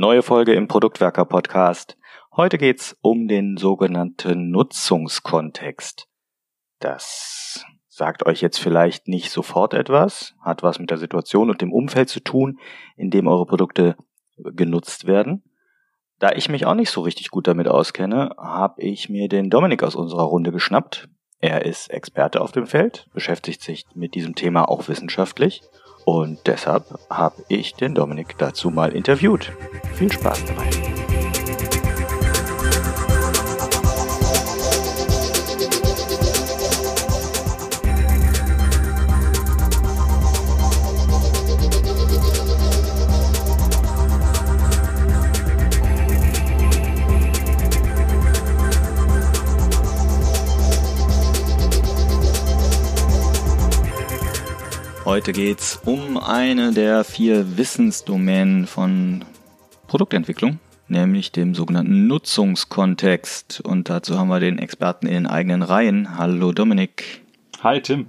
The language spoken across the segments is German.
Neue Folge im Produktwerker Podcast. Heute geht's um den sogenannten Nutzungskontext. Das sagt euch jetzt vielleicht nicht sofort etwas, hat was mit der Situation und dem Umfeld zu tun, in dem eure Produkte genutzt werden. Da ich mich auch nicht so richtig gut damit auskenne, habe ich mir den Dominik aus unserer Runde geschnappt. Er ist Experte auf dem Feld, beschäftigt sich mit diesem Thema auch wissenschaftlich und deshalb habe ich den Dominik dazu mal interviewt. Viel Spaß dabei. Heute geht's um eine der vier Wissensdomänen von Produktentwicklung, nämlich dem sogenannten Nutzungskontext. Und dazu haben wir den Experten in den eigenen Reihen. Hallo Dominik. Hi Tim.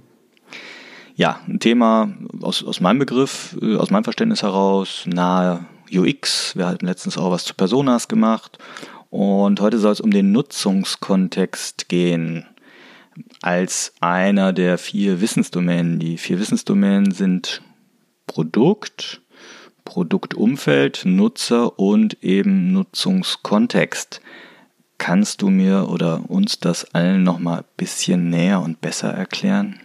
Ja, ein Thema aus, aus meinem Begriff, äh, aus meinem Verständnis heraus, nahe UX. Wir hatten letztens auch was zu Personas gemacht. Und heute soll es um den Nutzungskontext gehen als einer der vier Wissensdomänen. Die vier Wissensdomänen sind Produkt, Produktumfeld, Nutzer und eben Nutzungskontext. Kannst du mir oder uns das allen noch mal ein bisschen näher und besser erklären?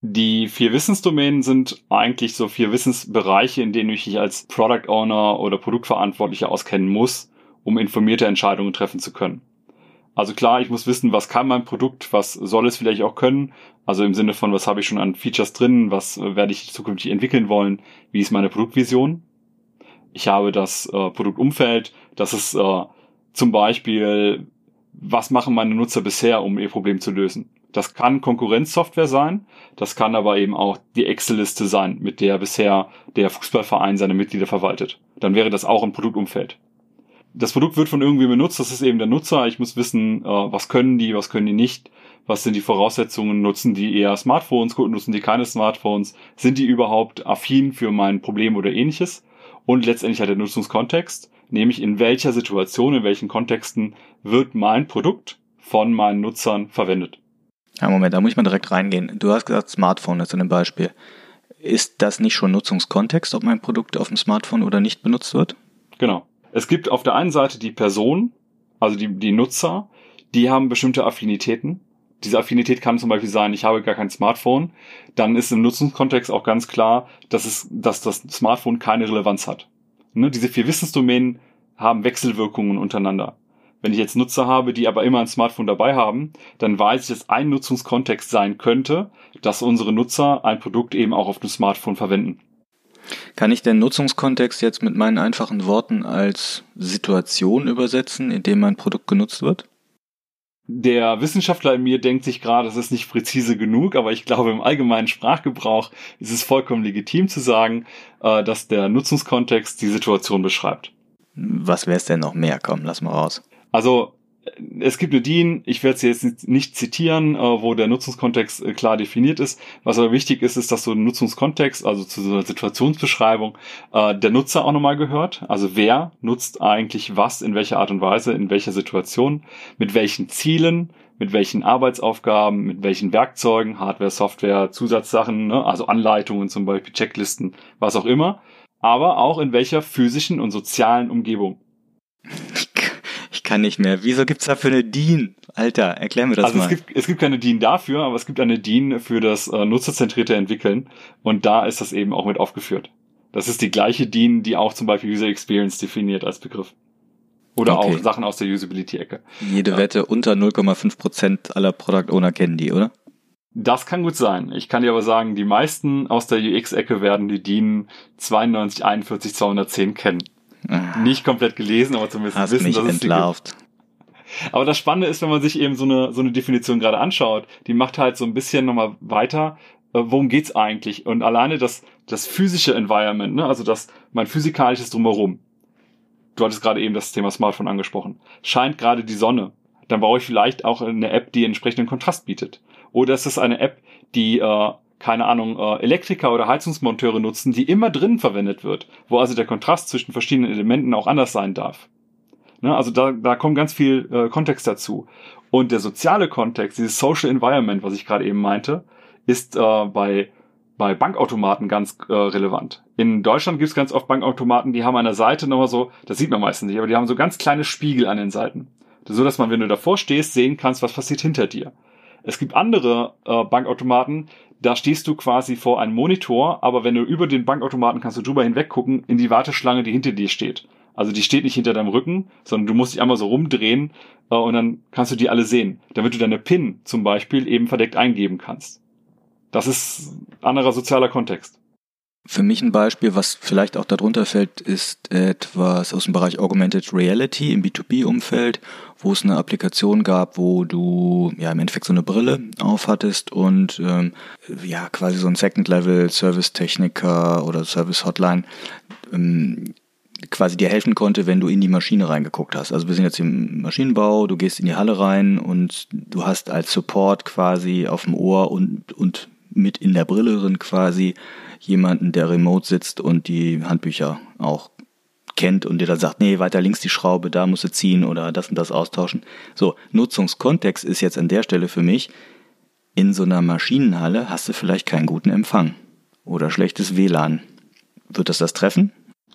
Die vier Wissensdomänen sind eigentlich so vier Wissensbereiche, in denen ich mich als Product Owner oder Produktverantwortlicher auskennen muss, um informierte Entscheidungen treffen zu können. Also klar, ich muss wissen, was kann mein Produkt, was soll es vielleicht auch können. Also im Sinne von, was habe ich schon an Features drin, was äh, werde ich zukünftig entwickeln wollen, wie ist meine Produktvision. Ich habe das äh, Produktumfeld, das ist äh, zum Beispiel, was machen meine Nutzer bisher, um ihr Problem zu lösen. Das kann Konkurrenzsoftware sein, das kann aber eben auch die Excel-Liste sein, mit der bisher der Fußballverein seine Mitglieder verwaltet. Dann wäre das auch ein Produktumfeld das Produkt wird von irgendwie benutzt, das ist eben der Nutzer. Ich muss wissen, äh, was können die, was können die nicht, was sind die Voraussetzungen, nutzen die eher Smartphones, nutzen die keine Smartphones, sind die überhaupt affin für mein Problem oder ähnliches. Und letztendlich hat der Nutzungskontext, nämlich in welcher Situation, in welchen Kontexten wird mein Produkt von meinen Nutzern verwendet. Ja, Moment, da muss ich mal direkt reingehen. Du hast gesagt Smartphone ist ein Beispiel. Ist das nicht schon Nutzungskontext, ob mein Produkt auf dem Smartphone oder nicht benutzt wird? Genau. Es gibt auf der einen Seite die Person, also die, die Nutzer, die haben bestimmte Affinitäten. Diese Affinität kann zum Beispiel sein, ich habe gar kein Smartphone. Dann ist im Nutzungskontext auch ganz klar, dass, es, dass das Smartphone keine Relevanz hat. Ne? Diese vier Wissensdomänen haben Wechselwirkungen untereinander. Wenn ich jetzt Nutzer habe, die aber immer ein Smartphone dabei haben, dann weiß ich, dass ein Nutzungskontext sein könnte, dass unsere Nutzer ein Produkt eben auch auf dem Smartphone verwenden. Kann ich den Nutzungskontext jetzt mit meinen einfachen Worten als Situation übersetzen, in dem mein Produkt genutzt wird? Der Wissenschaftler in mir denkt sich gerade, es ist nicht präzise genug, aber ich glaube, im allgemeinen Sprachgebrauch ist es vollkommen legitim zu sagen, äh, dass der Nutzungskontext die Situation beschreibt. Was wäre es denn noch mehr? Komm, lass mal raus. Also es gibt eine DIN, ich werde sie jetzt nicht zitieren, äh, wo der Nutzungskontext äh, klar definiert ist. Was aber wichtig ist, ist, dass so ein Nutzungskontext, also zu so einer Situationsbeschreibung, äh, der Nutzer auch nochmal gehört. Also wer nutzt eigentlich was, in welcher Art und Weise, in welcher Situation, mit welchen Zielen, mit welchen Arbeitsaufgaben, mit welchen Werkzeugen, Hardware, Software, Zusatzsachen, ne? also Anleitungen zum Beispiel, Checklisten, was auch immer. Aber auch in welcher physischen und sozialen Umgebung. Ich kann nicht mehr. Wieso gibt's dafür eine DIN? Alter, erklär mir das also mal. Also es gibt, es gibt keine DIN dafür, aber es gibt eine DIN für das äh, nutzerzentrierte Entwickeln und da ist das eben auch mit aufgeführt. Das ist die gleiche DIN, die auch zum Beispiel User Experience definiert als Begriff. Oder okay. auch Sachen aus der Usability-Ecke. Jede ja. Wette unter 0,5 Prozent aller Product Owner kennen die, oder? Das kann gut sein. Ich kann dir aber sagen, die meisten aus der UX-Ecke werden die DIN 92, 41, 210 kennen. Ah. Nicht komplett gelesen, aber zumindest Hast wissen, mich dass entlarvt. es Aber das Spannende ist, wenn man sich eben so eine, so eine Definition gerade anschaut, die macht halt so ein bisschen nochmal weiter, äh, worum geht's eigentlich? Und alleine das, das physische Environment, ne, also das, mein physikalisches Drumherum. Du hattest gerade eben das Thema Smartphone angesprochen. Scheint gerade die Sonne. Dann brauche ich vielleicht auch eine App, die entsprechenden Kontrast bietet. Oder ist es eine App, die äh, keine Ahnung, äh, Elektriker oder Heizungsmonteure nutzen, die immer drinnen verwendet wird, wo also der Kontrast zwischen verschiedenen Elementen auch anders sein darf. Ne, also da, da kommt ganz viel äh, Kontext dazu. Und der soziale Kontext, dieses Social Environment, was ich gerade eben meinte, ist äh, bei, bei Bankautomaten ganz relevant. In Deutschland gibt es ganz oft Bankautomaten, die haben an der Seite nochmal so, das sieht man meistens nicht, aber die haben so ganz kleine Spiegel an den Seiten. So dass man, wenn du davor stehst, sehen kannst, was passiert hinter dir. Es gibt andere äh, Bankautomaten, da stehst du quasi vor einem Monitor, aber wenn du über den Bankautomaten kannst du drüber hinweg gucken in die Warteschlange, die hinter dir steht. Also die steht nicht hinter deinem Rücken, sondern du musst dich einmal so rumdrehen äh, und dann kannst du die alle sehen, damit du deine PIN zum Beispiel eben verdeckt eingeben kannst. Das ist anderer sozialer Kontext. Für mich ein Beispiel, was vielleicht auch darunter fällt, ist etwas aus dem Bereich Augmented Reality im B2B-Umfeld, wo es eine Applikation gab, wo du ja im Endeffekt so eine Brille aufhattest und ähm, ja quasi so ein Second-Level-Service-Techniker oder Service-Hotline ähm, quasi dir helfen konnte, wenn du in die Maschine reingeguckt hast. Also wir sind jetzt im Maschinenbau, du gehst in die Halle rein und du hast als Support quasi auf dem Ohr und, und mit in der Brille drin quasi jemanden, der remote sitzt und die Handbücher auch kennt und dir dann sagt, nee, weiter links die Schraube, da musst du ziehen oder das und das austauschen. So, Nutzungskontext ist jetzt an der Stelle für mich, in so einer Maschinenhalle hast du vielleicht keinen guten Empfang oder schlechtes WLAN. Wird das das treffen?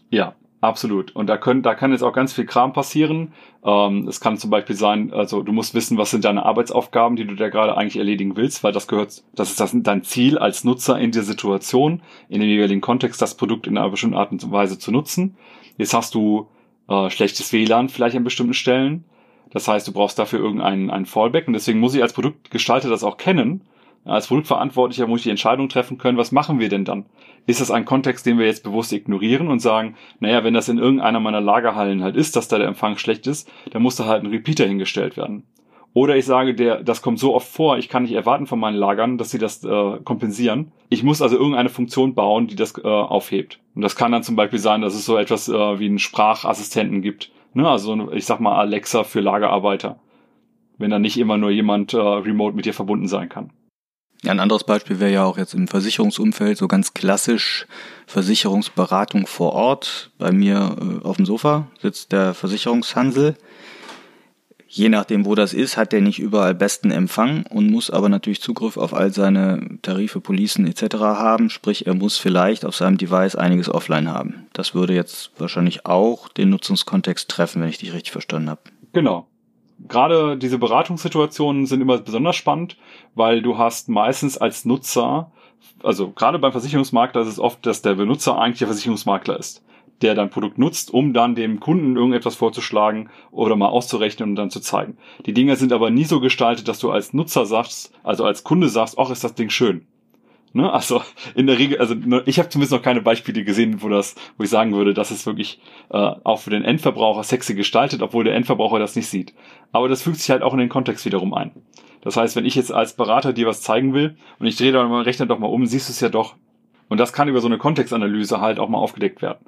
Ja, Absolut. Und da können, da kann jetzt auch ganz viel Kram passieren. Ähm, es kann zum Beispiel sein, also du musst wissen, was sind deine Arbeitsaufgaben, die du da gerade eigentlich erledigen willst, weil das gehört, das ist das dein Ziel als Nutzer in der Situation, in dem jeweiligen Kontext, das Produkt in einer bestimmten Art und Weise zu nutzen. Jetzt hast du äh, schlechtes WLAN vielleicht an bestimmten Stellen. Das heißt, du brauchst dafür irgendeinen einen Fallback und deswegen muss ich als Produktgestalter das auch kennen als Produktverantwortlicher muss ich die Entscheidung treffen können, was machen wir denn dann? Ist das ein Kontext, den wir jetzt bewusst ignorieren und sagen, naja, wenn das in irgendeiner meiner Lagerhallen halt ist, dass da der Empfang schlecht ist, dann muss da halt ein Repeater hingestellt werden. Oder ich sage, der, das kommt so oft vor, ich kann nicht erwarten von meinen Lagern, dass sie das äh, kompensieren. Ich muss also irgendeine Funktion bauen, die das äh, aufhebt. Und das kann dann zum Beispiel sein, dass es so etwas äh, wie einen Sprachassistenten gibt. Ne? Also ich sag mal Alexa für Lagerarbeiter. Wenn da nicht immer nur jemand äh, remote mit dir verbunden sein kann. Ein anderes Beispiel wäre ja auch jetzt im Versicherungsumfeld so ganz klassisch Versicherungsberatung vor Ort. Bei mir äh, auf dem Sofa sitzt der Versicherungshansel. Je nachdem, wo das ist, hat der nicht überall besten Empfang und muss aber natürlich Zugriff auf all seine Tarife, Policen etc. haben. Sprich, er muss vielleicht auf seinem Device einiges offline haben. Das würde jetzt wahrscheinlich auch den Nutzungskontext treffen, wenn ich dich richtig verstanden habe. Genau gerade diese Beratungssituationen sind immer besonders spannend, weil du hast meistens als Nutzer, also gerade beim Versicherungsmakler ist es oft, dass der Benutzer eigentlich der Versicherungsmakler ist, der dein Produkt nutzt, um dann dem Kunden irgendetwas vorzuschlagen oder mal auszurechnen und dann zu zeigen. Die Dinge sind aber nie so gestaltet, dass du als Nutzer sagst, also als Kunde sagst, ach, ist das Ding schön. Ne? Also in der Regel, also ne, ich habe zumindest noch keine Beispiele gesehen, wo das, wo ich sagen würde, das ist wirklich äh, auch für den Endverbraucher sexy gestaltet, obwohl der Endverbraucher das nicht sieht. Aber das fügt sich halt auch in den Kontext wiederum ein. Das heißt, wenn ich jetzt als Berater dir was zeigen will und ich drehe da meinen Rechner doch mal um, siehst du es ja doch. Und das kann über so eine Kontextanalyse halt auch mal aufgedeckt werden.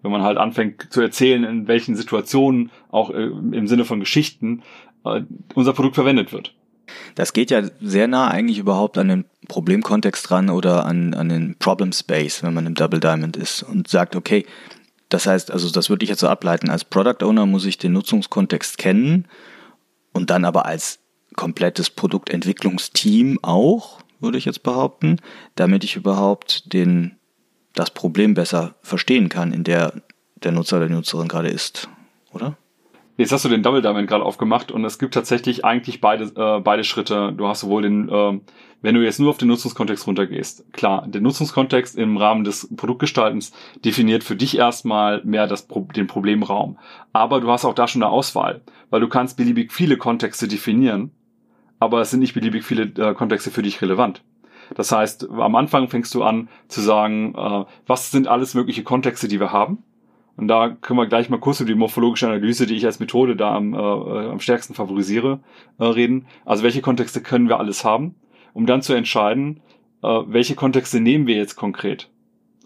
Wenn man halt anfängt zu erzählen, in welchen Situationen, auch äh, im Sinne von Geschichten, äh, unser Produkt verwendet wird. Das geht ja sehr nah eigentlich überhaupt an den Problemkontext ran oder an, an den Problem Space, wenn man im Double Diamond ist und sagt, okay, das heißt, also das würde ich jetzt so ableiten, als Product Owner muss ich den Nutzungskontext kennen und dann aber als komplettes Produktentwicklungsteam auch, würde ich jetzt behaupten, damit ich überhaupt den, das Problem besser verstehen kann, in der der Nutzer oder die Nutzerin gerade ist, oder? Jetzt hast du den Double Diamond gerade aufgemacht und es gibt tatsächlich eigentlich beide, äh, beide Schritte. Du hast sowohl den, äh, wenn du jetzt nur auf den Nutzungskontext runtergehst, klar, der Nutzungskontext im Rahmen des Produktgestaltens definiert für dich erstmal mehr das, den Problemraum. Aber du hast auch da schon eine Auswahl, weil du kannst beliebig viele Kontexte definieren, aber es sind nicht beliebig viele äh, Kontexte für dich relevant. Das heißt, am Anfang fängst du an zu sagen, äh, was sind alles mögliche Kontexte, die wir haben und da können wir gleich mal kurz über die morphologische Analyse, die ich als Methode da am, äh, am stärksten favorisiere, äh, reden. Also welche Kontexte können wir alles haben, um dann zu entscheiden, äh, welche Kontexte nehmen wir jetzt konkret.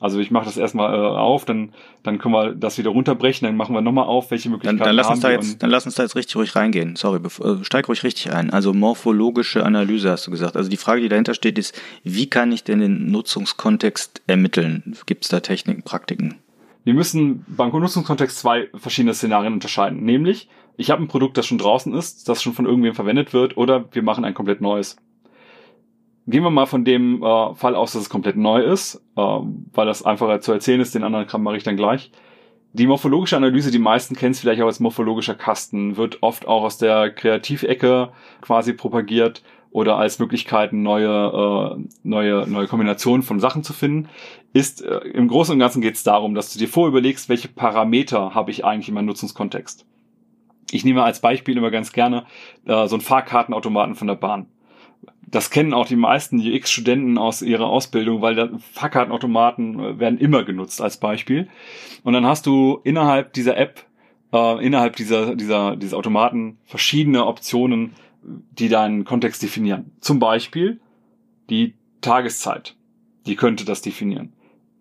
Also ich mache das erstmal äh, auf, dann, dann können wir das wieder runterbrechen, dann machen wir nochmal auf, welche Möglichkeiten dann, dann lass uns da jetzt, Dann lass uns da jetzt richtig ruhig reingehen. Sorry, äh, steig ruhig richtig ein. Also morphologische Analyse hast du gesagt. Also die Frage, die dahinter steht, ist, wie kann ich denn den Nutzungskontext ermitteln? Gibt es da Techniken, Praktiken? Wir müssen beim Nutzungskontext zwei verschiedene Szenarien unterscheiden. Nämlich, ich habe ein Produkt, das schon draußen ist, das schon von irgendwem verwendet wird, oder wir machen ein komplett neues. Gehen wir mal von dem äh, Fall aus, dass es komplett neu ist, äh, weil das einfacher zu erzählen ist, den anderen Kram mache ich dann gleich. Die morphologische Analyse, die meisten kennen es vielleicht auch als morphologischer Kasten, wird oft auch aus der Kreativecke quasi propagiert oder als Möglichkeiten neue, äh, neue, neue Kombinationen von Sachen zu finden, ist äh, im Großen und Ganzen geht es darum, dass du dir vorüberlegst, welche Parameter habe ich eigentlich in meinem Nutzungskontext. Ich nehme als Beispiel immer ganz gerne äh, so einen Fahrkartenautomaten von der Bahn das kennen auch die meisten UX-Studenten aus ihrer Ausbildung, weil da Fahrkartenautomaten äh, werden immer genutzt als Beispiel. Und dann hast du innerhalb dieser App, äh, innerhalb dieser, dieser, dieser Automaten verschiedene Optionen, die deinen Kontext definieren. Zum Beispiel die Tageszeit. Die könnte das definieren.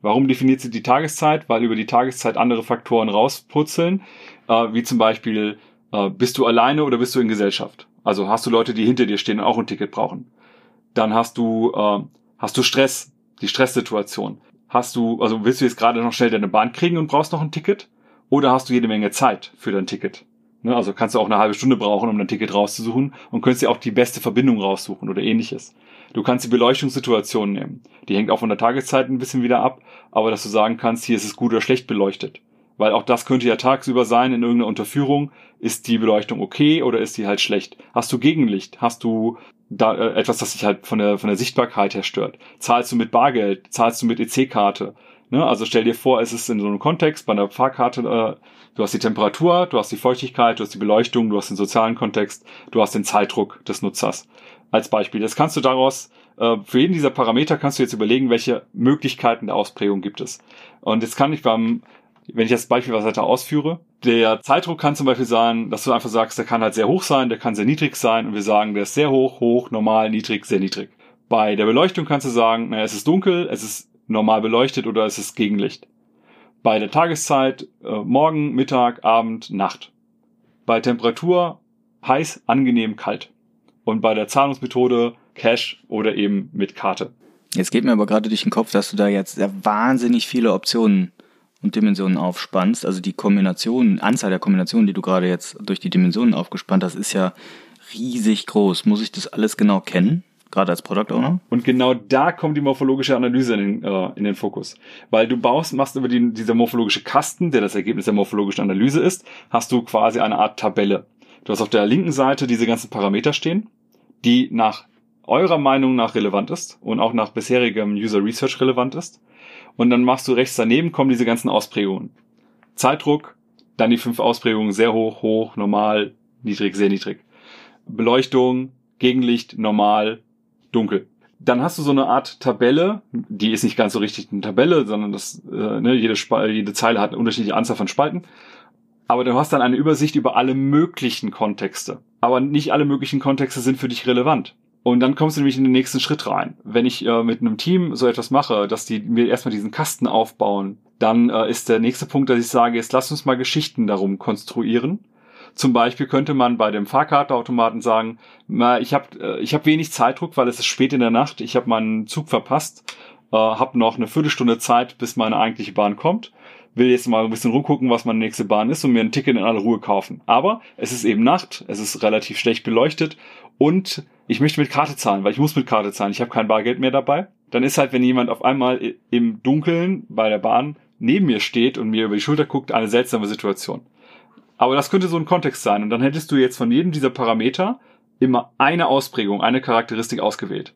Warum definiert sie die Tageszeit? Weil über die Tageszeit andere Faktoren rausputzeln, äh, wie zum Beispiel, äh, bist du alleine oder bist du in Gesellschaft? Also hast du Leute, die hinter dir stehen und auch ein Ticket brauchen dann hast du, äh, hast du Stress, die Stresssituation. Hast du, also willst du jetzt gerade noch schnell deine Bahn kriegen und brauchst noch ein Ticket? Oder hast du jede Menge Zeit für dein Ticket? Ne, also kannst du auch eine halbe Stunde brauchen, um dein Ticket rauszusuchen und könntest dir auch die beste Verbindung raussuchen oder ähnliches. Du kannst die Beleuchtungssituation nehmen. Die hängt auch von der Tageszeit ein bisschen wieder ab, aber dass du sagen kannst, hier ist es gut oder schlecht beleuchtet. Weil auch das könnte ja tagsüber sein in irgendeiner Unterführung. Ist die Beleuchtung okay oder ist die halt schlecht? Hast du Gegenlicht? Hast du da, äh, etwas, das sich halt von der, von der Sichtbarkeit her stört. Zahlst du mit Bargeld? Zahlst du mit EC-Karte? Ne? Also stell dir vor, es ist in so einem Kontext, bei einer Fahrkarte, äh, du hast die Temperatur, du hast die Feuchtigkeit, du hast die Beleuchtung, du hast den sozialen Kontext, du hast den Zeitdruck des Nutzers. Als Beispiel. Jetzt kannst du daraus, äh, für jeden dieser Parameter kannst du jetzt überlegen, welche Möglichkeiten der Ausprägung gibt es. Und jetzt kann ich beim wenn ich das Beispiel was weiter ausführe, der Zeitdruck kann zum Beispiel sein, dass du einfach sagst, der kann halt sehr hoch sein, der kann sehr niedrig sein und wir sagen, der ist sehr hoch, hoch, normal, niedrig, sehr niedrig. Bei der Beleuchtung kannst du sagen, naja, es ist dunkel, es ist normal beleuchtet oder es ist Gegenlicht. Bei der Tageszeit äh, Morgen, Mittag, Abend, Nacht. Bei Temperatur heiß, angenehm, kalt. Und bei der Zahlungsmethode Cash oder eben mit Karte. Jetzt geht mir aber gerade durch den Kopf, dass du da jetzt wahnsinnig viele Optionen und Dimensionen aufspannst, also die Kombination, Anzahl der Kombinationen, die du gerade jetzt durch die Dimensionen aufgespannt hast, ist ja riesig groß. Muss ich das alles genau kennen? Gerade als Product Owner? Und genau da kommt die morphologische Analyse in den, äh, in den Fokus. Weil du baust, machst über die, dieser morphologische Kasten, der das Ergebnis der morphologischen Analyse ist, hast du quasi eine Art Tabelle. Du hast auf der linken Seite diese ganzen Parameter stehen, die nach eurer Meinung nach relevant ist und auch nach bisherigem User Research relevant ist und dann machst du rechts daneben kommen diese ganzen Ausprägungen. Zeitdruck, dann die fünf Ausprägungen sehr hoch, hoch, normal, niedrig, sehr niedrig. Beleuchtung, Gegenlicht, normal, dunkel. Dann hast du so eine Art Tabelle, die ist nicht ganz so richtig eine Tabelle, sondern das, äh, ne, jede, Spal jede Zeile hat eine unterschiedliche Anzahl von Spalten. Aber du hast dann eine Übersicht über alle möglichen Kontexte. Aber nicht alle möglichen Kontexte sind für dich relevant. Und dann kommst du nämlich in den nächsten Schritt rein. Wenn ich äh, mit einem Team so etwas mache, dass die mir erstmal diesen Kasten aufbauen, dann äh, ist der nächste Punkt, dass ich sage, jetzt lass uns mal Geschichten darum konstruieren. Zum Beispiel könnte man bei dem Fahrkartenautomaten sagen, na, ich habe äh, ich hab wenig Zeitdruck, weil es ist spät in der Nacht, ich habe meinen Zug verpasst, äh, habe noch eine Viertelstunde Zeit, bis meine eigentliche Bahn kommt will jetzt mal ein bisschen rumgucken, was meine nächste Bahn ist und mir ein Ticket in aller Ruhe kaufen. Aber es ist eben Nacht, es ist relativ schlecht beleuchtet und ich möchte mit Karte zahlen, weil ich muss mit Karte zahlen. Ich habe kein Bargeld mehr dabei. Dann ist halt, wenn jemand auf einmal im Dunkeln bei der Bahn neben mir steht und mir über die Schulter guckt, eine seltsame Situation. Aber das könnte so ein Kontext sein. Und dann hättest du jetzt von jedem dieser Parameter immer eine Ausprägung, eine Charakteristik ausgewählt.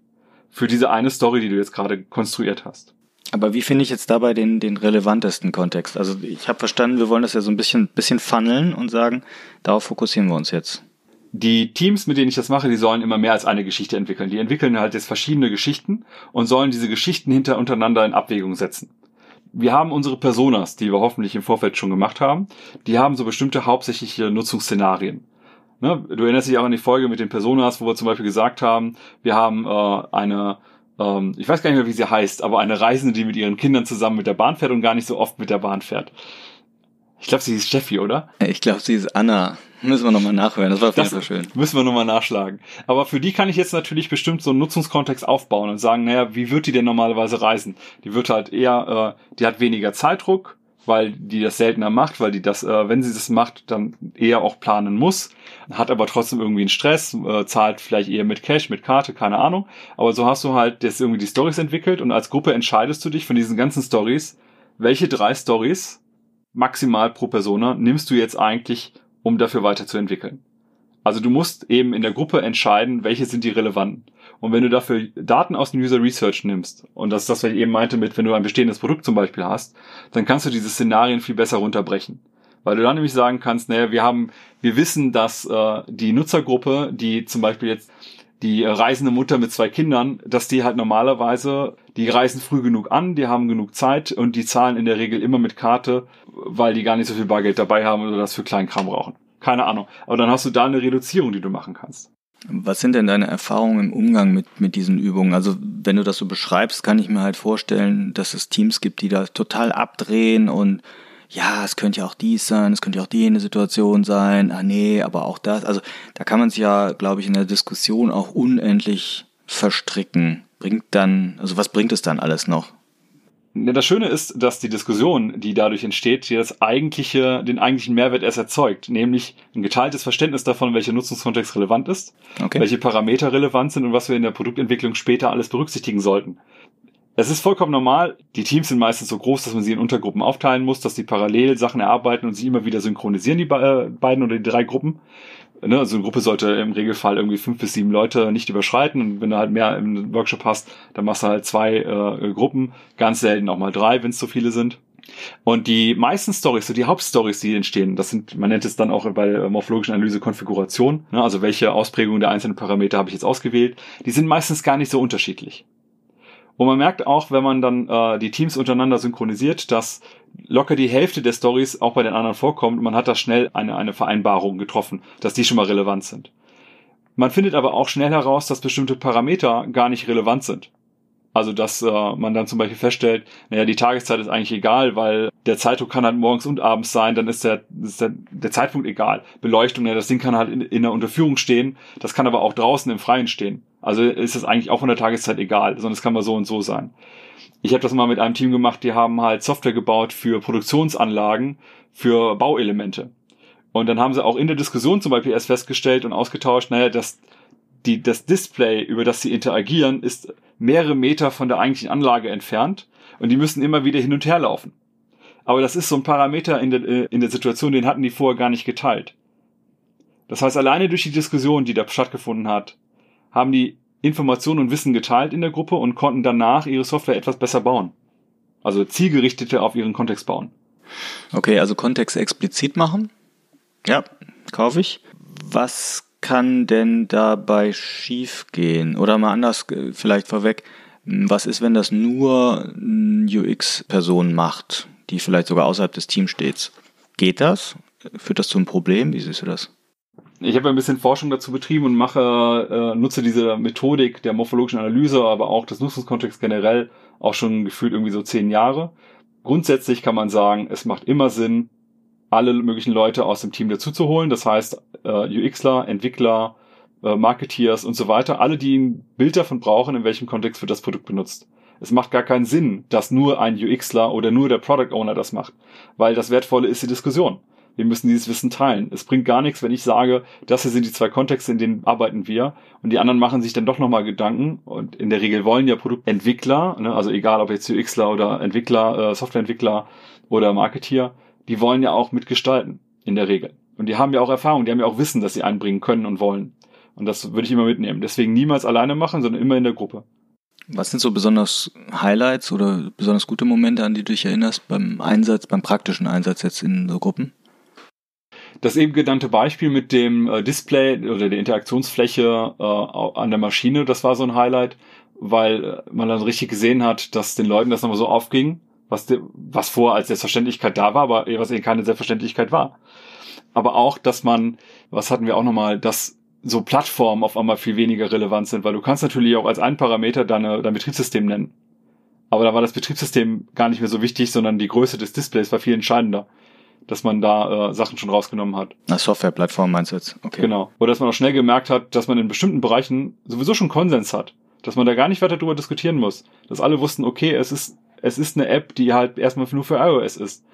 Für diese eine Story, die du jetzt gerade konstruiert hast. Aber wie finde ich jetzt dabei den, den relevantesten Kontext? Also ich habe verstanden, wir wollen das ja so ein bisschen, bisschen funneln und sagen, darauf fokussieren wir uns jetzt die Teams, mit denen ich das mache, die sollen immer mehr als eine Geschichte entwickeln. Die entwickeln halt jetzt verschiedene Geschichten und sollen diese Geschichten hinter untereinander in Abwägung setzen. Wir haben unsere Personas, die wir hoffentlich im Vorfeld schon gemacht haben. Die haben so bestimmte hauptsächliche Nutzungsszenarien. Ne? Du erinnerst dich auch an die Folge mit den Personas, wo wir zum Beispiel gesagt haben, wir haben äh, eine ähm, ich weiß gar nicht mehr, wie sie heißt, aber eine Reisende, die mit ihren Kindern zusammen mit der Bahn fährt und gar nicht so oft mit der Bahn fährt. Ich glaube, sie ist Steffi, oder? Ich glaube, sie ist Anna. Müssen wir nochmal nachhören. Das war auf jeden Fall schön. Müssen wir nochmal nachschlagen. Aber für die kann ich jetzt natürlich bestimmt so einen Nutzungskontext aufbauen und sagen, naja, wie wird die denn normalerweise reisen? Die wird halt eher, äh, die hat weniger Zeitdruck, weil die das seltener macht, weil die das, äh, wenn sie das macht, dann eher auch planen muss, hat aber trotzdem irgendwie einen Stress, äh, zahlt vielleicht eher mit Cash, mit Karte, keine Ahnung. Aber so hast du halt jetzt irgendwie die Stories entwickelt und als Gruppe entscheidest du dich von diesen ganzen Stories, welche drei Stories maximal pro Persona nimmst du jetzt eigentlich, um dafür weiterzuentwickeln. Also du musst eben in der Gruppe entscheiden, welche sind die relevanten. Und wenn du dafür Daten aus dem User Research nimmst, und das ist das, was ich eben meinte mit, wenn du ein bestehendes Produkt zum Beispiel hast, dann kannst du diese Szenarien viel besser runterbrechen. Weil du dann nämlich sagen kannst, naja, wir haben, wir wissen, dass äh, die Nutzergruppe, die zum Beispiel jetzt die reisende Mutter mit zwei Kindern, dass die halt normalerweise, die reisen früh genug an, die haben genug Zeit und die zahlen in der Regel immer mit Karte, weil die gar nicht so viel Bargeld dabei haben oder das für kleinen Kram brauchen. Keine Ahnung. Aber dann hast du da eine Reduzierung, die du machen kannst. Was sind denn deine Erfahrungen im Umgang mit, mit diesen Übungen? Also wenn du das so beschreibst, kann ich mir halt vorstellen, dass es Teams gibt, die da total abdrehen und ja, es könnte ja auch dies sein, es könnte ja auch die eine Situation sein, ah nee, aber auch das. Also da kann man sich ja, glaube ich, in der Diskussion auch unendlich verstricken. Bringt dann, also was bringt es dann alles noch? Das Schöne ist, dass die Diskussion, die dadurch entsteht, die das eigentliche, den eigentlichen Mehrwert erst erzeugt, nämlich ein geteiltes Verständnis davon, welcher Nutzungskontext relevant ist, okay. welche Parameter relevant sind und was wir in der Produktentwicklung später alles berücksichtigen sollten. Es ist vollkommen normal. Die Teams sind meistens so groß, dass man sie in Untergruppen aufteilen muss, dass die parallel Sachen erarbeiten und sie immer wieder synchronisieren, die äh, beiden oder die drei Gruppen. Ne, also eine Gruppe sollte im Regelfall irgendwie fünf bis sieben Leute nicht überschreiten. Und wenn du halt mehr im Workshop hast, dann machst du halt zwei äh, Gruppen, ganz selten auch mal drei, wenn es so viele sind. Und die meisten Stories, so die Hauptstories, die entstehen, das sind, man nennt es dann auch bei morphologischen Analyse Konfiguration, ne, also welche Ausprägung der einzelnen Parameter habe ich jetzt ausgewählt, die sind meistens gar nicht so unterschiedlich. Und man merkt auch, wenn man dann äh, die Teams untereinander synchronisiert, dass locker die Hälfte der Stories auch bei den anderen vorkommt man hat da schnell eine, eine Vereinbarung getroffen, dass die schon mal relevant sind. Man findet aber auch schnell heraus, dass bestimmte Parameter gar nicht relevant sind. Also dass äh, man dann zum Beispiel feststellt, naja, die Tageszeit ist eigentlich egal, weil der Zeitdruck kann halt morgens und abends sein, dann ist der, ist der, der Zeitpunkt egal. Beleuchtung, ja, das Ding kann halt in, in der Unterführung stehen, das kann aber auch draußen im Freien stehen. Also ist es eigentlich auch von der Tageszeit egal, sondern es kann mal so und so sein. Ich habe das mal mit einem Team gemacht, die haben halt Software gebaut für Produktionsanlagen, für Bauelemente. Und dann haben sie auch in der Diskussion zum Beispiel erst festgestellt und ausgetauscht, naja, dass die, das Display, über das sie interagieren, ist mehrere Meter von der eigentlichen Anlage entfernt und die müssen immer wieder hin und her laufen. Aber das ist so ein Parameter in der, äh, in der Situation, den hatten die vorher gar nicht geteilt. Das heißt, alleine durch die Diskussion, die da stattgefunden hat, haben die Informationen und Wissen geteilt in der Gruppe und konnten danach ihre Software etwas besser bauen. Also zielgerichtete auf ihren Kontext bauen. Okay, also Kontext explizit machen. Ja, kaufe ich. Was kann denn dabei schiefgehen? Oder mal anders äh, vielleicht vorweg, was ist, wenn das nur UX-Person macht, die vielleicht sogar außerhalb des Teams steht? Geht das? Führt das zu einem Problem? Wie siehst du das? Ich habe ein bisschen Forschung dazu betrieben und mache, äh, nutze diese Methodik der morphologischen Analyse, aber auch des Nutzungskontexts generell auch schon gefühlt irgendwie so zehn Jahre. Grundsätzlich kann man sagen, es macht immer Sinn, alle möglichen Leute aus dem Team dazu zu holen. Das heißt, äh, UXler, Entwickler, äh, Marketeers und so weiter, alle, die ein Bild davon brauchen, in welchem Kontext wird das Produkt benutzt. Es macht gar keinen Sinn, dass nur ein UXler oder nur der Product Owner das macht, weil das Wertvolle ist die Diskussion. Wir müssen dieses Wissen teilen. Es bringt gar nichts, wenn ich sage, das hier sind die zwei Kontexte, in denen arbeiten wir. Und die anderen machen sich dann doch nochmal Gedanken. Und in der Regel wollen ja Produktentwickler, ne, also egal ob jetzt UXler oder Entwickler, äh, Softwareentwickler oder Marketeer, die wollen ja auch mitgestalten, in der Regel. Und die haben ja auch Erfahrung, die haben ja auch Wissen, dass sie einbringen können und wollen. Und das würde ich immer mitnehmen. Deswegen niemals alleine machen, sondern immer in der Gruppe. Was sind so besonders Highlights oder besonders gute Momente, an die du dich erinnerst beim Einsatz, beim praktischen Einsatz jetzt in so Gruppen? Das eben genannte Beispiel mit dem äh, Display oder der Interaktionsfläche äh, an der Maschine, das war so ein Highlight, weil äh, man dann richtig gesehen hat, dass den Leuten das nochmal so aufging was, was vor als Selbstverständlichkeit da war, aber was eben keine Selbstverständlichkeit war. Aber auch, dass man, was hatten wir auch nochmal, dass so Plattformen auf einmal viel weniger relevant sind, weil du kannst natürlich auch als ein Parameter deine, dein Betriebssystem nennen. Aber da war das Betriebssystem gar nicht mehr so wichtig, sondern die Größe des Displays war viel entscheidender, dass man da äh, Sachen schon rausgenommen hat. Na, Softwareplattform meinst du jetzt? Okay. Genau. Oder dass man auch schnell gemerkt hat, dass man in bestimmten Bereichen sowieso schon Konsens hat. Dass man da gar nicht weiter drüber diskutieren muss. Dass alle wussten, okay, es ist, es ist eine App, die halt erstmal nur für iOS ist.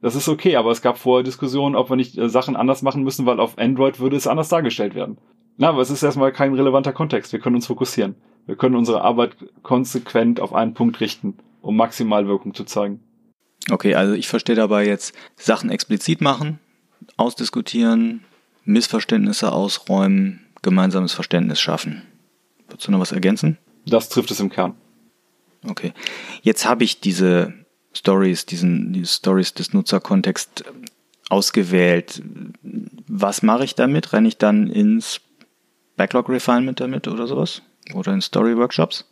Das ist okay, aber es gab vorher Diskussionen, ob wir nicht äh, Sachen anders machen müssen, weil auf Android würde es anders dargestellt werden. Na, aber es ist erstmal kein relevanter Kontext. Wir können uns fokussieren. Wir können unsere Arbeit konsequent auf einen Punkt richten, um maximal Wirkung zu zeigen. Okay, also ich verstehe dabei jetzt Sachen explizit machen, ausdiskutieren, Missverständnisse ausräumen, gemeinsames Verständnis schaffen. Würdest du noch was ergänzen? Das trifft es im Kern. Okay. Jetzt habe ich diese Stories, diesen die Stories des Nutzerkontexts ausgewählt. Was mache ich damit? Renne ich dann ins Backlog Refinement damit oder sowas? Oder in Story Workshops?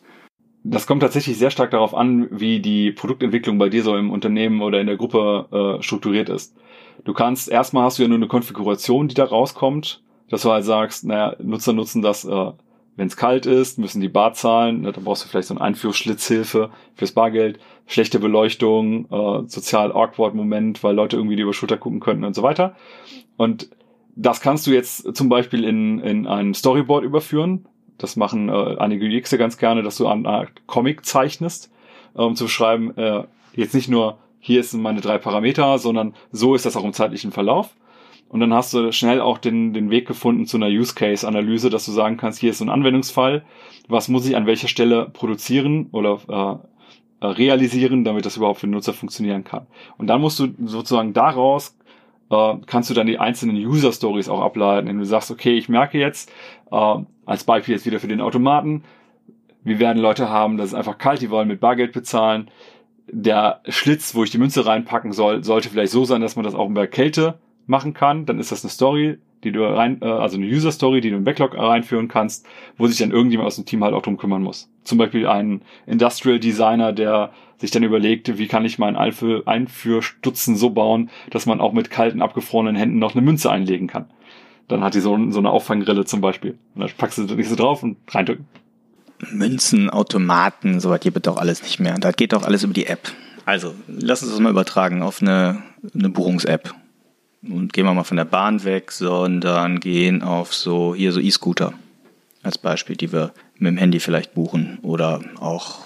Das kommt tatsächlich sehr stark darauf an, wie die Produktentwicklung bei dir so im Unternehmen oder in der Gruppe äh, strukturiert ist. Du kannst, erstmal hast du ja nur eine Konfiguration, die da rauskommt, dass du halt sagst, naja, Nutzer nutzen das, äh, wenn es kalt ist, müssen die Bar zahlen, ne, dann brauchst du vielleicht so eine Einführungsschlitzhilfe fürs Bargeld, schlechte Beleuchtung, äh, sozial awkward Moment, weil Leute irgendwie die über Schulter gucken könnten und so weiter. Und das kannst du jetzt zum Beispiel in, in ein Storyboard überführen, das machen äh, einige UXer ganz gerne, dass du eine Art Comic zeichnest, um zu beschreiben, äh, jetzt nicht nur hier sind meine drei Parameter, sondern so ist das auch im zeitlichen Verlauf. Und dann hast du schnell auch den, den Weg gefunden zu einer Use Case Analyse, dass du sagen kannst, hier ist so ein Anwendungsfall, was muss ich an welcher Stelle produzieren oder äh, äh realisieren, damit das überhaupt für den Nutzer funktionieren kann. Und dann musst du sozusagen daraus äh, kannst du dann die einzelnen User Stories auch ableiten, wenn du sagst, okay, ich merke jetzt, äh, als Beispiel jetzt wieder für den Automaten, wir werden Leute haben, das ist einfach kalt, die wollen mit Bargeld bezahlen. Der Schlitz, wo ich die Münze reinpacken soll, sollte vielleicht so sein, dass man das auch bei Kälte machen kann. Dann ist das eine Story, die du rein, äh, also eine User Story, die du im Backlog reinführen kannst, wo sich dann irgendjemand aus dem Team halt auch drum kümmern muss. Zum Beispiel ein Industrial Designer, der sich dann überlegt, wie kann ich meinen Einführstutzen so bauen, dass man auch mit kalten, abgefrorenen Händen noch eine Münze einlegen kann. Dann hat die so, so eine Auffangrille zum Beispiel. Und dann packst du nicht so drauf und reindrücken. Münzen, Automaten, sowas gibt es doch alles nicht mehr. Das geht doch alles über die App. Also, lass uns das mal übertragen auf eine, eine Buchungs-App. Und gehen wir mal von der Bahn weg, sondern gehen auf so, hier so E-Scooter als Beispiel, die wir mit dem Handy vielleicht buchen oder auch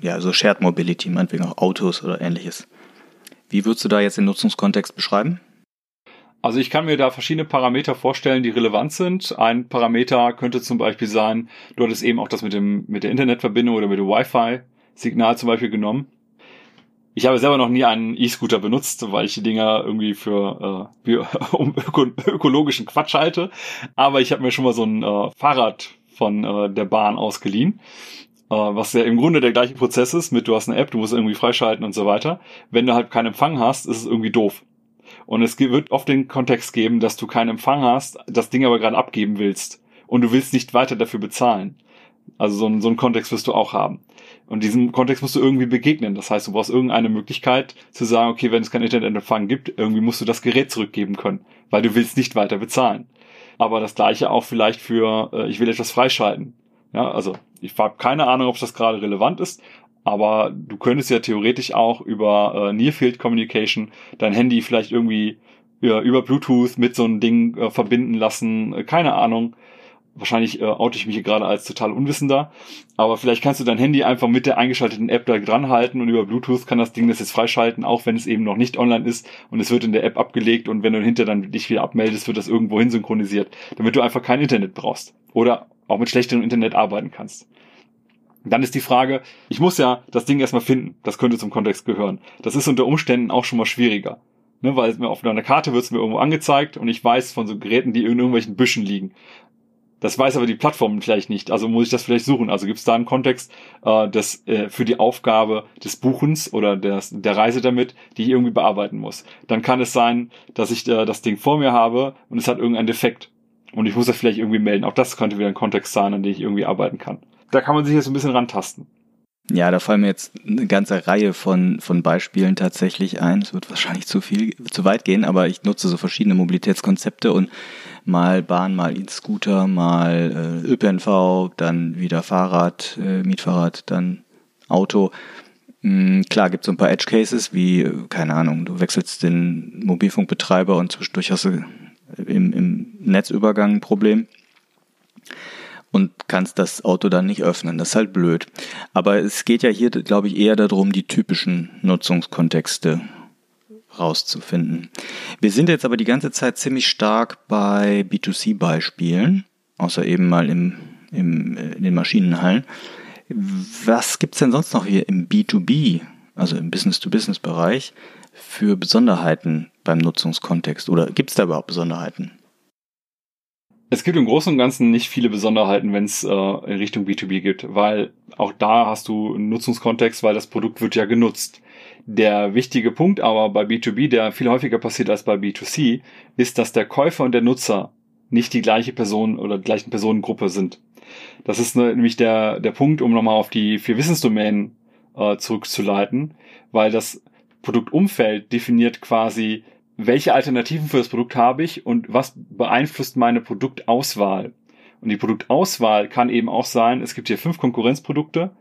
ja, so Shared Mobility, meinetwegen auch Autos oder ähnliches. Wie würdest du da jetzt den Nutzungskontext beschreiben? Also ich kann mir da verschiedene Parameter vorstellen, die relevant sind. Ein Parameter könnte zum Beispiel sein, du hattest eben auch das mit dem mit der Internetverbindung oder mit dem Wi-Fi-Signal zum Beispiel genommen. Ich habe selber noch nie einen E-Scooter benutzt, weil ich die Dinger irgendwie für äh, um öko ökologischen Quatsch halte. Aber ich habe mir schon mal so ein äh, Fahrrad von äh, der Bahn ausgeliehen äh, was ja im Grunde der gleiche Prozess ist, mit du hast eine App, du musst irgendwie freischalten und so weiter. Wenn du halt keinen Empfang hast, ist es irgendwie doof. Und es wird oft den Kontext geben, dass du keinen Empfang hast, das Ding aber gerade abgeben willst und du willst nicht weiter dafür bezahlen. Also so, ein, so einen Kontext wirst du auch haben. Und diesem Kontext musst du irgendwie begegnen. Das heißt, du brauchst irgendeine Möglichkeit zu sagen, okay, wenn es kein Internetempfang gibt, irgendwie musst du das Gerät zurückgeben können, weil du willst nicht weiter bezahlen. Aber das gleiche auch vielleicht für, äh, ich will etwas freischalten. Ja, also ich habe keine Ahnung, ob das gerade relevant ist, aber du könntest ja theoretisch auch über äh, Near Field Communication dein Handy vielleicht irgendwie ja, über Bluetooth mit so einem Ding äh, verbinden lassen. Äh, keine Ahnung. Wahrscheinlich äh, oute ich mich hier gerade als total Unwissender. Aber vielleicht kannst du dein Handy einfach mit der eingeschalteten App da dran halten und über Bluetooth kann das Ding das jetzt freischalten, auch wenn es eben noch nicht online ist und es wird in der App abgelegt und wenn du hinter dann dich wieder abmeldest, wird das irgendwo hin synchronisiert, damit du einfach kein Internet brauchst. Oder auch mit schlechtem Internet arbeiten kannst. Dann ist die Frage, ich muss ja das Ding erstmal finden. Das könnte zum Kontext gehören. Das ist unter Umständen auch schon mal schwieriger. Ne, weil mir auf einer Karte wird es mir irgendwo angezeigt und ich weiß von so Geräten, die in irgendwelchen Büschen liegen. Das weiß aber die Plattform vielleicht nicht, also muss ich das vielleicht suchen. Also gibt es da einen Kontext äh, des, äh, für die Aufgabe des Buchens oder des, der Reise damit, die ich irgendwie bearbeiten muss. Dann kann es sein, dass ich äh, das Ding vor mir habe und es hat irgendeinen Defekt. Und ich muss das vielleicht irgendwie melden. Auch das könnte wieder ein Kontext sein, an dem ich irgendwie arbeiten kann. Da kann man sich jetzt ein bisschen rantasten. Ja, da fallen mir jetzt eine ganze Reihe von, von Beispielen tatsächlich ein. Es wird wahrscheinlich zu viel, zu weit gehen, aber ich nutze so verschiedene Mobilitätskonzepte und mal Bahn, mal E-Scooter, mal äh, ÖPNV, dann wieder Fahrrad, äh, Mietfahrrad, dann Auto. Mhm, klar, gibt es so ein paar Edge Cases, wie, äh, keine Ahnung, du wechselst den Mobilfunkbetreiber und zwischendurch hast du im, im Netzübergang ein Problem und kannst das Auto dann nicht öffnen. Das ist halt blöd. Aber es geht ja hier, glaube ich, eher darum, die typischen Nutzungskontexte rauszufinden. Wir sind jetzt aber die ganze Zeit ziemlich stark bei B2C-Beispielen, außer eben mal im, im, in den Maschinenhallen. Was gibt's denn sonst noch hier im B2B, also im Business-to-Business-Bereich, für Besonderheiten beim Nutzungskontext? Oder gibt's da überhaupt Besonderheiten? Es gibt im Großen und Ganzen nicht viele Besonderheiten, wenn es äh, in Richtung B2B geht, weil auch da hast du einen Nutzungskontext, weil das Produkt wird ja genutzt. Der wichtige Punkt aber bei B2B, der viel häufiger passiert als bei B2C, ist, dass der Käufer und der Nutzer nicht die gleiche Person oder die gleichen Personengruppe sind. Das ist ne, nämlich der, der Punkt, um nochmal auf die vier Wissensdomänen äh, zurückzuleiten, weil das Produktumfeld definiert quasi welche Alternativen für das Produkt habe ich und was beeinflusst meine Produktauswahl. Und die Produktauswahl kann eben auch sein, es gibt hier fünf Konkurrenzprodukte.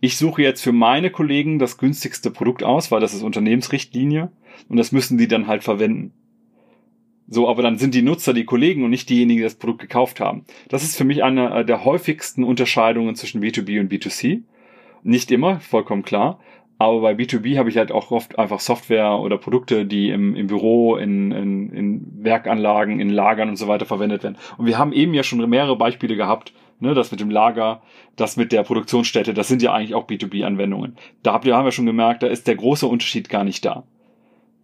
Ich suche jetzt für meine Kollegen das günstigste Produkt aus, weil das ist Unternehmensrichtlinie und das müssen die dann halt verwenden. So, aber dann sind die Nutzer die Kollegen und nicht diejenigen, die das Produkt gekauft haben. Das ist für mich eine der häufigsten Unterscheidungen zwischen B2B und B2C. Nicht immer, vollkommen klar. Aber bei B2B habe ich halt auch oft einfach Software oder Produkte, die im, im Büro, in, in, in Werkanlagen, in Lagern und so weiter verwendet werden. Und wir haben eben ja schon mehrere Beispiele gehabt, ne, das mit dem Lager, das mit der Produktionsstätte, das sind ja eigentlich auch B2B-Anwendungen. Da habt ihr, haben wir schon gemerkt, da ist der große Unterschied gar nicht da.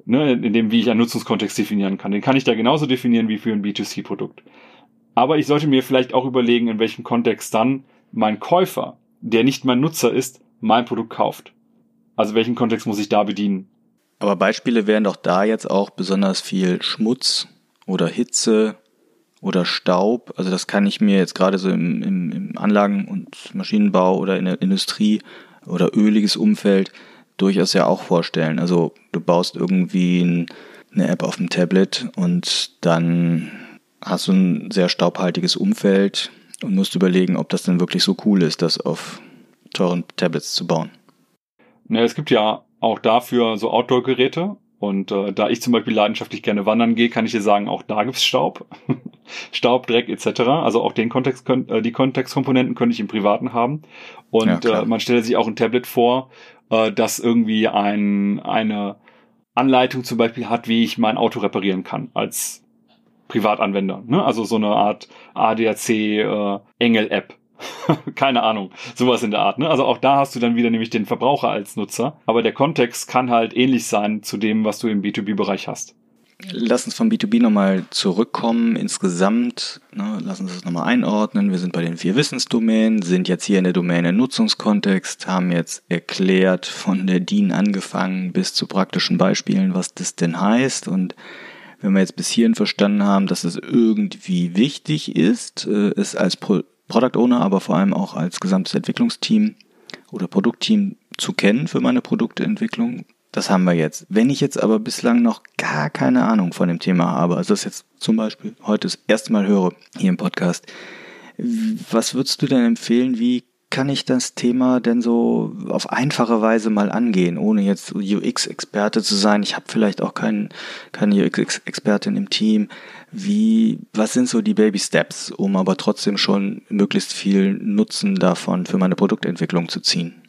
Ne, in dem, wie ich einen Nutzungskontext definieren kann. Den kann ich da genauso definieren wie für ein B2C-Produkt. Aber ich sollte mir vielleicht auch überlegen, in welchem Kontext dann mein Käufer, der nicht mein Nutzer ist, mein Produkt kauft. Also welchen Kontext muss ich da bedienen? Aber Beispiele wären doch da jetzt auch besonders viel Schmutz oder Hitze oder Staub. Also das kann ich mir jetzt gerade so im, im, im Anlagen- und Maschinenbau oder in der Industrie oder öliges Umfeld durchaus ja auch vorstellen. Also du baust irgendwie ein, eine App auf dem Tablet und dann hast du ein sehr staubhaltiges Umfeld und musst überlegen, ob das denn wirklich so cool ist, das auf teuren Tablets zu bauen. Ne, es gibt ja auch dafür so Outdoor-Geräte. Und äh, da ich zum Beispiel leidenschaftlich gerne wandern gehe, kann ich dir sagen, auch da gibt's Staub. Staub, Dreck etc. Also auch den Kontext, äh, die Kontextkomponenten könnte ich im Privaten haben. Und ja, äh, man stelle sich auch ein Tablet vor, äh, das irgendwie ein, eine Anleitung zum Beispiel hat, wie ich mein Auto reparieren kann als Privatanwender. Ne? Also so eine Art ADAC äh, Keine Ahnung, sowas in der Art. Ne? Also auch da hast du dann wieder nämlich den Verbraucher als Nutzer, aber der Kontext kann halt ähnlich sein zu dem, was du im B2B-Bereich hast. Lass uns vom B2B nochmal zurückkommen. Insgesamt, ne, lass uns das nochmal einordnen. Wir sind bei den vier Wissensdomänen, sind jetzt hier in der Domäne Nutzungskontext, haben jetzt erklärt von der DIN angefangen bis zu praktischen Beispielen, was das denn heißt. Und wenn wir jetzt bis hierhin verstanden haben, dass es irgendwie wichtig ist, äh, es als Pro Product Owner, aber vor allem auch als gesamtes Entwicklungsteam oder Produktteam zu kennen für meine Produkteentwicklung. Das haben wir jetzt. Wenn ich jetzt aber bislang noch gar keine Ahnung von dem Thema habe, also das jetzt zum Beispiel heute das erste Mal höre hier im Podcast, was würdest du denn empfehlen? Wie kann ich das Thema denn so auf einfache Weise mal angehen, ohne jetzt UX-Experte zu sein? Ich habe vielleicht auch keinen, keine UX-Expertin im Team. Wie, was sind so die Baby Steps, um aber trotzdem schon möglichst viel Nutzen davon für meine Produktentwicklung zu ziehen?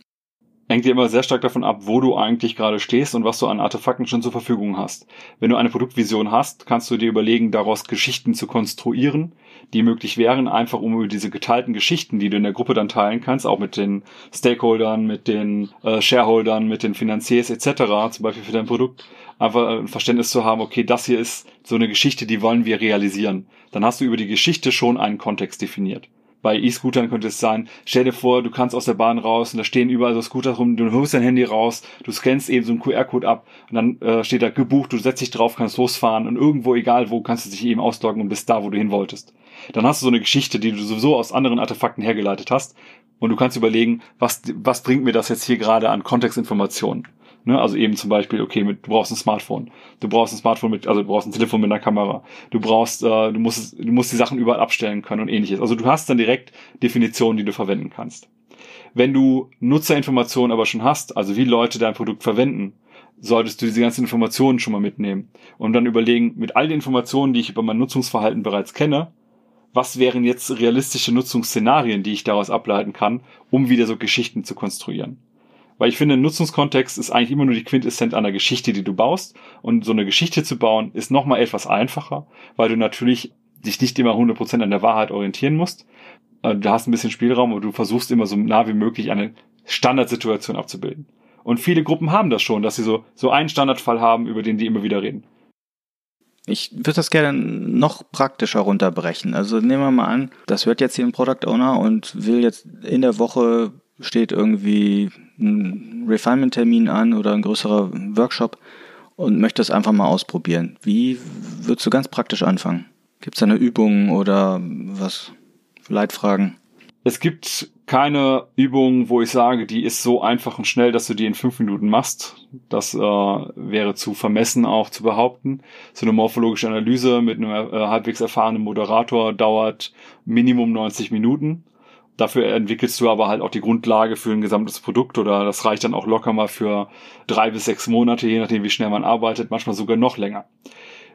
hängt dir immer sehr stark davon ab, wo du eigentlich gerade stehst und was du an Artefakten schon zur Verfügung hast. Wenn du eine Produktvision hast, kannst du dir überlegen, daraus Geschichten zu konstruieren, die möglich wären, einfach um über diese geteilten Geschichten, die du in der Gruppe dann teilen kannst, auch mit den Stakeholdern, mit den äh, Shareholdern, mit den Finanziers etc., zum Beispiel für dein Produkt, einfach ein Verständnis zu haben, okay, das hier ist so eine Geschichte, die wollen wir realisieren. Dann hast du über die Geschichte schon einen Kontext definiert bei E-Scootern könnte es sein, stell dir vor, du kannst aus der Bahn raus und da stehen überall so Scooter rum, du holst dein Handy raus, du scannst eben so einen QR-Code ab und dann äh, steht da gebucht, du setzt dich drauf, kannst losfahren und irgendwo, egal wo, kannst du dich eben ausloggen und bist da, wo du hin wolltest. Dann hast du so eine Geschichte, die du sowieso aus anderen Artefakten hergeleitet hast Und du kannst überlegen, was, was bringt mir das jetzt hier gerade an Kontextinformationen? Ne? Also eben zum Beispiel, okay, mit, du brauchst ein Smartphone. Du brauchst ein Smartphone mit, also du brauchst ein Telefon mit einer Kamera. Du brauchst, äh, du musst, du musst die Sachen überall abstellen können und ähnliches. Also du hast dann direkt Definitionen, die du verwenden kannst. Wenn du Nutzerinformationen aber schon hast, also wie Leute dein Produkt verwenden, solltest du diese ganzen Informationen schon mal mitnehmen und dann überlegen, mit all den Informationen, die ich über mein Nutzungsverhalten bereits kenne, was wären jetzt realistische Nutzungsszenarien, die ich daraus ableiten kann, um wieder so Geschichten zu konstruieren. Weil ich finde, Nutzungskontext ist eigentlich immer nur die Quintessenz einer Geschichte, die du baust. Und so eine Geschichte zu bauen, ist nochmal etwas einfacher, weil du natürlich dich nicht immer 100% an der Wahrheit orientieren musst. Äh, du hast ein bisschen Spielraum und du versuchst immer so nah wie möglich eine Standardsituation abzubilden. Und viele Gruppen haben das schon, dass sie so, so einen Standardfall haben, über den die immer wieder reden. Ich würde das gerne noch praktischer runterbrechen. Also nehmen wir mal an, das hört jetzt hier ein Product Owner und will jetzt in der Woche steht irgendwie ein Refinement-Termin an oder ein größerer Workshop und möchte es einfach mal ausprobieren. Wie würdest du ganz praktisch anfangen? Gibt es da eine Übung oder was? Leitfragen? Es gibt keine Übung, wo ich sage, die ist so einfach und schnell, dass du die in fünf Minuten machst. Das äh, wäre zu vermessen auch zu behaupten. So eine morphologische Analyse mit einem äh, halbwegs erfahrenen Moderator dauert Minimum 90 Minuten. Dafür entwickelst du aber halt auch die Grundlage für ein gesamtes Produkt oder das reicht dann auch locker mal für drei bis sechs Monate, je nachdem wie schnell man arbeitet, manchmal sogar noch länger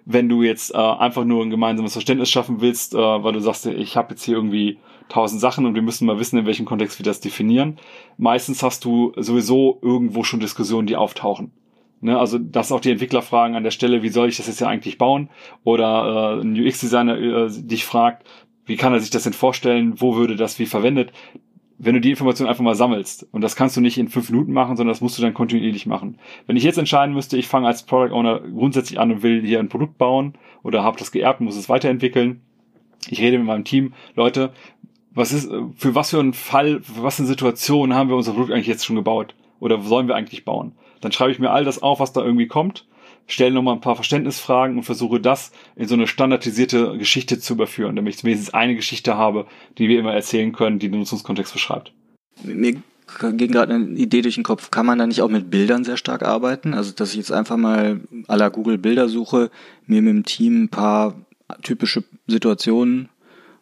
wenn du jetzt äh, einfach nur ein gemeinsames Verständnis schaffen willst, äh, weil du sagst, ich habe jetzt hier irgendwie tausend Sachen und wir müssen mal wissen, in welchem Kontext wir das definieren. Meistens hast du sowieso irgendwo schon Diskussionen, die auftauchen. Ne, also dass auch die Entwickler fragen an der Stelle, wie soll ich das jetzt ja eigentlich bauen? Oder äh, ein UX-Designer äh, dich fragt, wie kann er sich das denn vorstellen? Wo würde das wie verwendet? wenn du die Information einfach mal sammelst, und das kannst du nicht in fünf Minuten machen, sondern das musst du dann kontinuierlich machen. Wenn ich jetzt entscheiden müsste, ich fange als Product Owner grundsätzlich an und will hier ein Produkt bauen oder habe das geerbt und muss es weiterentwickeln, ich rede mit meinem Team, Leute, was ist, für was für einen Fall, für was für eine Situation haben wir unser Produkt eigentlich jetzt schon gebaut? Oder sollen wir eigentlich bauen? Dann schreibe ich mir all das auf, was da irgendwie kommt stelle nochmal ein paar Verständnisfragen und versuche das in so eine standardisierte Geschichte zu überführen, damit ich zumindest eine Geschichte habe, die wir immer erzählen können, die den Nutzungskontext beschreibt. Mir ging gerade eine Idee durch den Kopf, kann man da nicht auch mit Bildern sehr stark arbeiten? Also, dass ich jetzt einfach mal à la Google Bilder suche, mir mit dem Team ein paar typische Situationen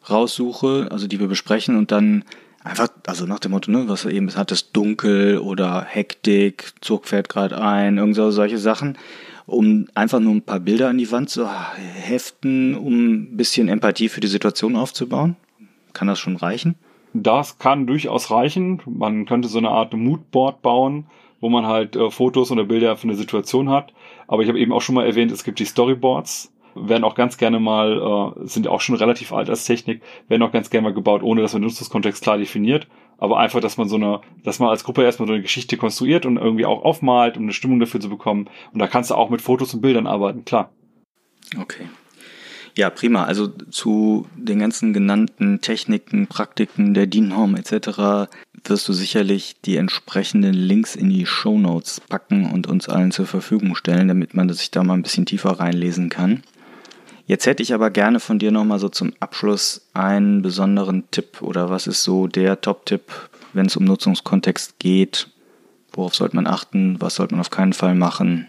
raussuche, also die wir besprechen und dann einfach, also nach dem Motto, ne, was du eben hattest, dunkel oder Hektik, Zug fährt gerade ein, irgend so solche Sachen um einfach nur ein paar Bilder an die Wand zu heften, um ein bisschen Empathie für die Situation aufzubauen? Kann das schon reichen? Das kann durchaus reichen. Man könnte so eine Art Moodboard bauen, wo man halt äh, Fotos oder Bilder für eine Situation hat. Aber ich habe eben auch schon mal erwähnt, es gibt die Storyboards werden auch ganz gerne mal, äh, sind auch schon relativ alt als Technik, werden auch ganz gerne mal gebaut, ohne dass man den Nutzungskontext klar definiert. Aber einfach, dass man so eine, dass man als Gruppe erstmal so eine Geschichte konstruiert und irgendwie auch aufmalt, um eine Stimmung dafür zu bekommen. Und da kannst du auch mit Fotos und Bildern arbeiten, klar. Okay. Ja, prima. Also zu den ganzen genannten Techniken, Praktiken der DIN-Norm etc. wirst du sicherlich die entsprechenden Links in die Show Notes packen und uns allen zur Verfügung stellen, damit man sich da mal ein bisschen tiefer reinlesen kann. Jetzt hätte ich aber gerne von dir nochmal so zum Abschluss einen besonderen Tipp oder was ist so der Top-Tipp, wenn es um Nutzungskontext geht? Worauf sollte man achten? Was sollte man auf keinen Fall machen?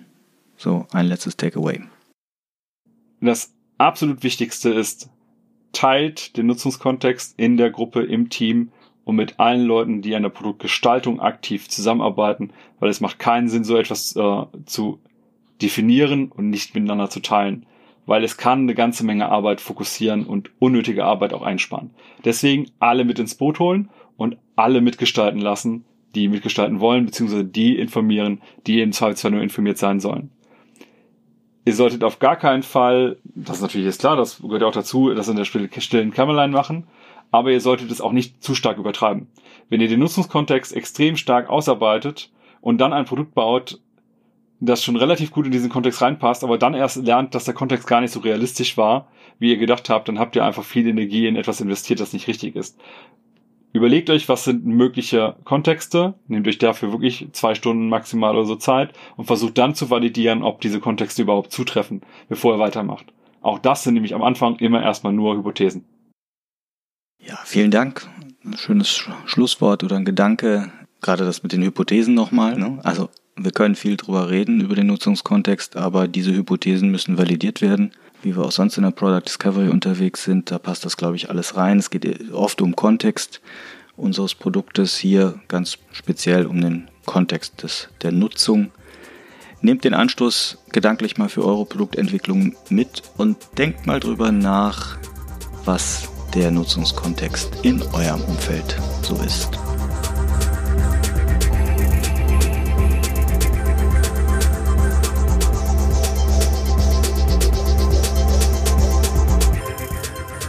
So ein letztes Takeaway. Das absolut Wichtigste ist, teilt den Nutzungskontext in der Gruppe, im Team und mit allen Leuten, die an der Produktgestaltung aktiv zusammenarbeiten, weil es macht keinen Sinn, so etwas äh, zu definieren und nicht miteinander zu teilen weil es kann eine ganze Menge Arbeit fokussieren und unnötige Arbeit auch einsparen. Deswegen alle mit ins Boot holen und alle mitgestalten lassen, die mitgestalten wollen, beziehungsweise die informieren, die im Zweifelsfall nur informiert sein sollen. Ihr solltet auf gar keinen Fall, das ist natürlich jetzt klar, das gehört auch dazu, das in der stillen Kämmerlein machen, aber ihr solltet es auch nicht zu stark übertreiben. Wenn ihr den Nutzungskontext extrem stark ausarbeitet und dann ein Produkt baut, das schon relativ gut in diesen Kontext reinpasst, aber dann erst lernt, dass der Kontext gar nicht so realistisch war, wie ihr gedacht habt, dann habt ihr einfach viel Energie in etwas investiert, das nicht richtig ist. Überlegt euch, was sind mögliche Kontexte, nehmt euch dafür wirklich zwei Stunden maximal oder so Zeit und versucht dann zu validieren, ob diese Kontexte überhaupt zutreffen, bevor ihr weitermacht. Auch das sind nämlich am Anfang immer erstmal nur Hypothesen. Ja, vielen Dank. ein schönes Schlusswort oder ein Gedanke, gerade das mit den Hypothesen nochmal. Ne? Also wir können viel drüber reden über den Nutzungskontext, aber diese Hypothesen müssen validiert werden. Wie wir auch sonst in der Product Discovery unterwegs sind, da passt das, glaube ich, alles rein. Es geht oft um Kontext unseres Produktes, hier ganz speziell um den Kontext des, der Nutzung. Nehmt den Anstoß gedanklich mal für eure Produktentwicklung mit und denkt mal drüber nach, was der Nutzungskontext in eurem Umfeld so ist.